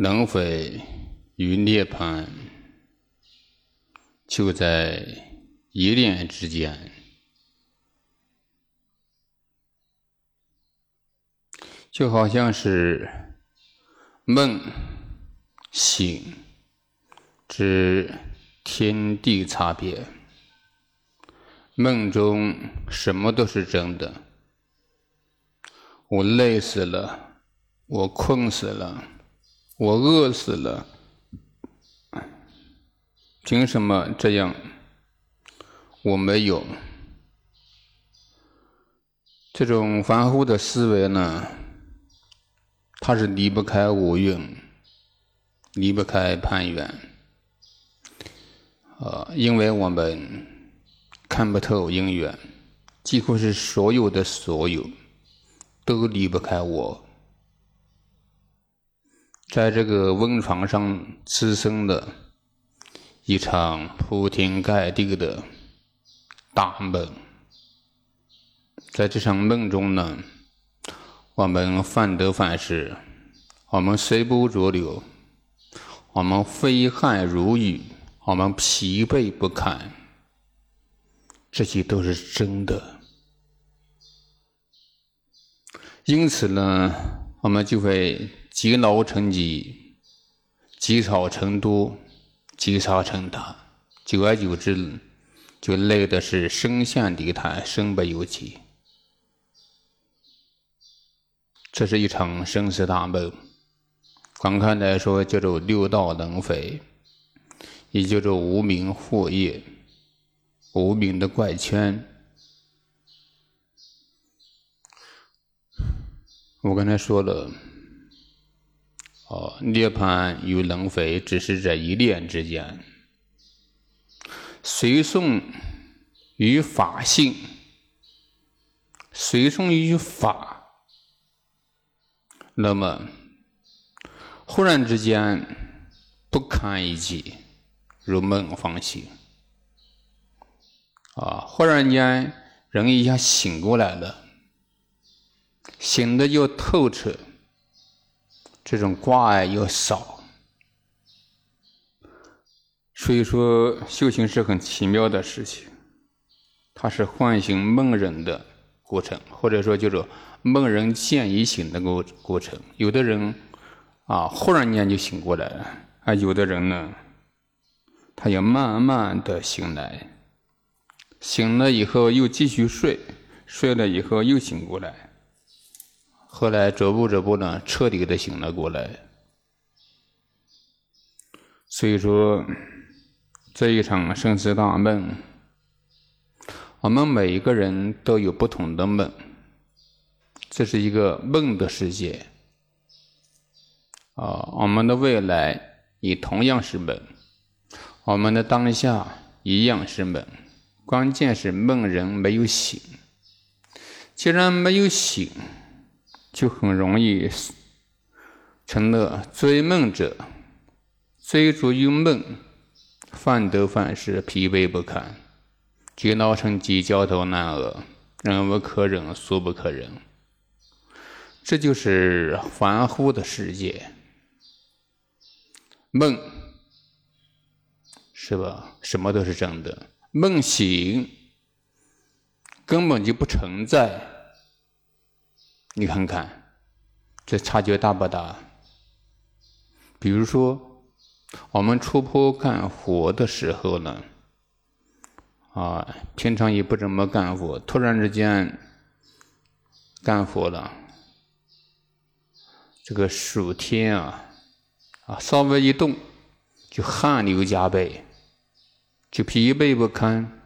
能否与涅槃就在一念之间，就好像是梦醒之天地差别。梦中什么都是真的，我累死了，我困死了，我饿死了，凭什么这样？我没有这种凡夫的思维呢？它是离不开五蕴，离不开攀缘，啊，因为我们。看不透因缘，几乎是所有的所有都离不开我。在这个温床上滋生的一场铺天盖地的大梦，在这场梦中呢，我们患得患失，我们随波逐流，我们挥汗如雨，我们疲惫不堪。这些都是真的，因此呢，我们就会积劳成疾，积少成多，积沙成塔，久而久之，就累的是身陷泥潭，身不由己。这是一场生死大梦，广看来说叫做六道轮回，也叫做无名惑业。无名的怪圈，我刚才说了，哦，涅槃与轮回只是在一念之间。随顺与法性，随顺于法，那么忽然之间不堪一击，如梦方醒。啊！忽然间，人一下醒过来了，醒的又透彻，这种挂碍又少。所以说，修行是很奇妙的事情，它是唤醒梦人的过程，或者说叫做梦人见已醒的过过程。有的人啊，忽然间就醒过来了；啊，有的人呢，他要慢慢的醒来。醒了以后又继续睡，睡了以后又醒过来，后来逐步逐步呢，彻底的醒了过来。所以说，这一场生死大梦，我们每一个人都有不同的梦，这是一个梦的世界。啊，我们的未来也同样是梦，我们的当下一样是梦。关键是梦人没有醒，既然没有醒，就很容易成了追梦者，追逐于梦，患得患失，疲惫不堪，积劳成疾，焦头烂额，忍无可忍，俗不可忍。这就是凡夫的世界，梦是吧？什么都是真的。梦醒根本就不存在，你看看，这差距大不大？比如说，我们出坡干活的时候呢，啊，平常也不怎么干活，突然之间干活了，这个暑天啊，啊，稍微一动就汗流浃背。就疲惫不堪，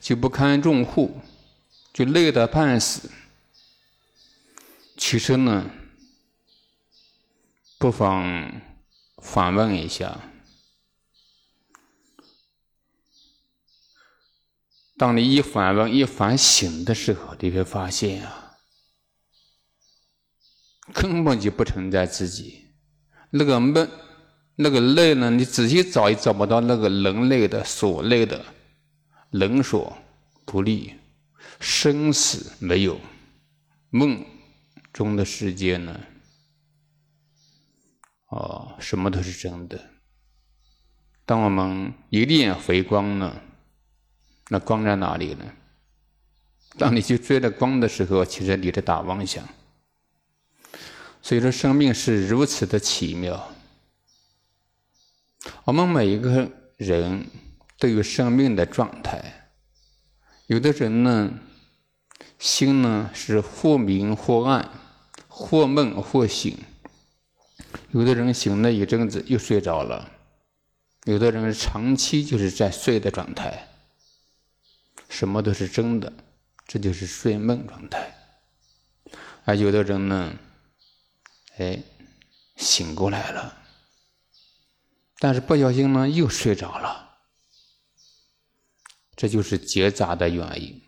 就不堪重负，就累得半死。其实呢，不妨反问一下：当你一反问、一反省的时候，你会发现啊，根本就不存在自己那个闷。那个累呢？你仔细找也找不到那个人类的所累的，人所不利，生死没有，梦中的世界呢？哦，什么都是真的。当我们一念回光呢，那光在哪里呢？当你去追着光的时候，其实你在打妄想。所以说，生命是如此的奇妙。我们每一个人都有生命的状态，有的人呢，心呢是或明或暗，或梦或醒；有的人醒了一阵子又睡着了；有的人长期就是在睡的状态，什么都是真的，这就是睡梦状态。而有的人呢，哎，醒过来了。但是不小心呢，又睡着了，这就是结杂的原因。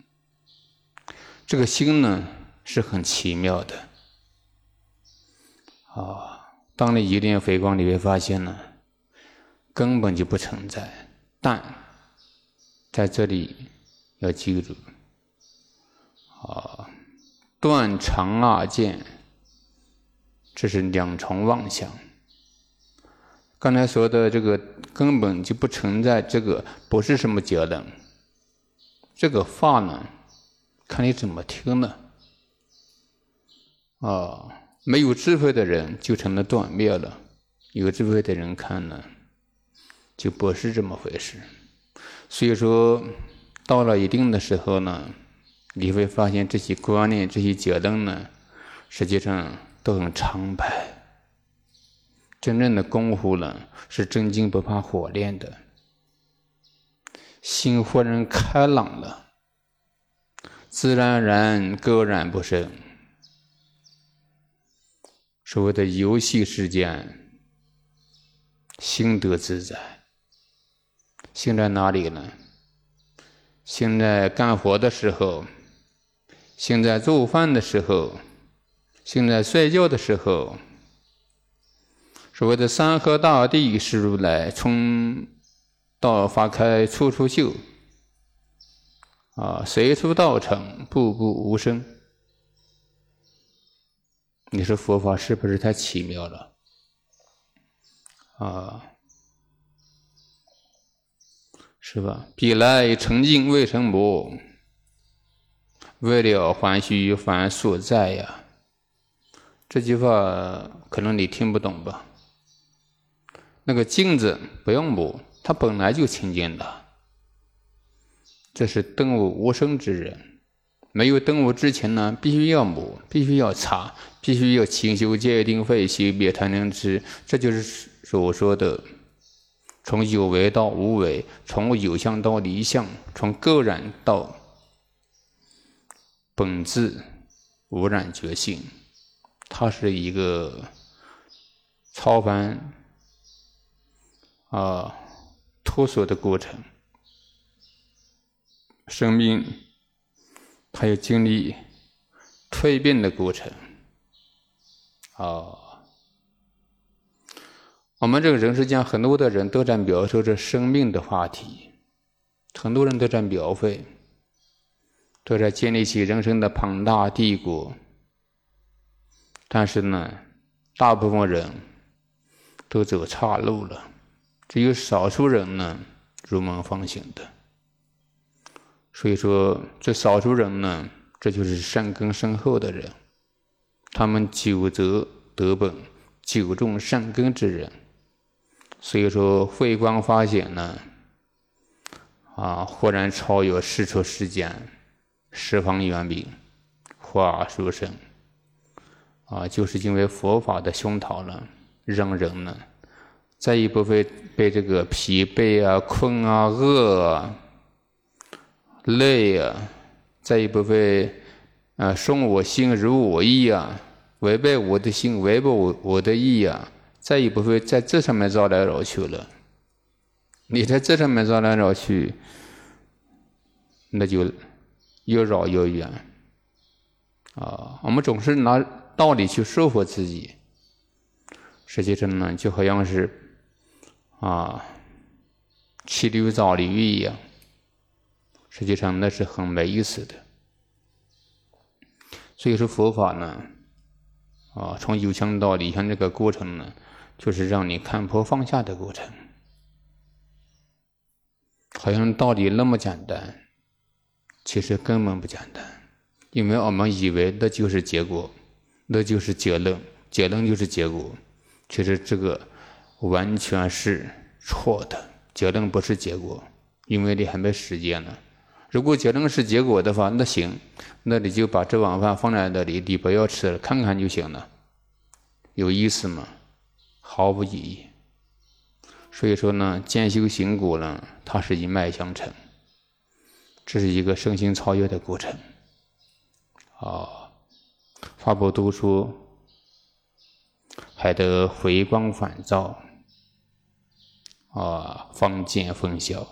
这个心呢是很奇妙的，啊，当你一念回光，你会发现呢，根本就不存在。但在这里要记住，啊，断肠二见，这是两重妄想。刚才说的这个根本就不存在，这个不是什么结论。这个话呢，看你怎么听呢？啊，没有智慧的人就成了断灭了；有智慧的人看呢，就不是这么回事。所以说，到了一定的时候呢，你会发现这些观念、这些结论呢，实际上都很苍白。真正的功夫呢，是真金不怕火炼的，心豁然开朗了，自然而然勾然不生。所谓的游戏时间，心得自在。心在哪里呢？心在干活的时候，心在做饭的时候，心在睡觉的时候。所谓的山河大地是如来，从道花开处处秀，啊，随处道场步步无声。你说佛法是不是太奇妙了？啊，是吧？彼来曾经未曾磨，为了还须还所在呀。这句话可能你听不懂吧？那个镜子不用磨，它本来就清净的。这是顿悟无生之人，没有顿悟之前呢，必须要磨，必须要擦，必须要清修戒定慧修灭贪嗔痴。这就是所说的从有为到无为，从有相到离相，从个染到本质无染觉性，它是一个超凡。啊，脱俗的过程，生命还有经历蜕变的过程。啊，我们这个人世间很多的人都在描述着生命的话题，很多人都在描绘，都在建立起人生的庞大帝国。但是呢，大部分人都走岔路了。只有少数人呢，如梦方醒的。所以说，这少数人呢，这就是善根深厚的人，他们久则得本，久种善根之人。所以说，慧光发现呢，啊，忽然超越世出世间，十方圆明，化殊胜，啊，就是因为佛法的熏陶呢，让人呢。再也不会被这个疲惫啊、困啊、饿啊、累啊，再也不会啊顺我心如我意啊，违背我的心违背我我的意啊，再也不会在这上面绕来绕去了。你在这上面绕来绕去，那就越绕越远啊！我们总是拿道理去说服自己，实际上呢，就好像是。啊，骑驴找驴一样，实际上那是很没意思的。所以说佛法呢，啊，从有相到理相这个过程呢，就是让你看破放下的过程。好像道理那么简单，其实根本不简单，因为我们以为那就是结果，那就是结论，结论就是结果。其实这个完全是错的，结论不是结果，因为你还没实践呢。如果结论是结果的话，那行，那你就把这碗饭放在那里，你不要吃了，看看就行了。有意思吗？毫无意义。所以说呢，渐修行果呢，它是一脉相承，这是一个身心超越的过程。啊，法宝读书还得回光返照，啊，方见分晓。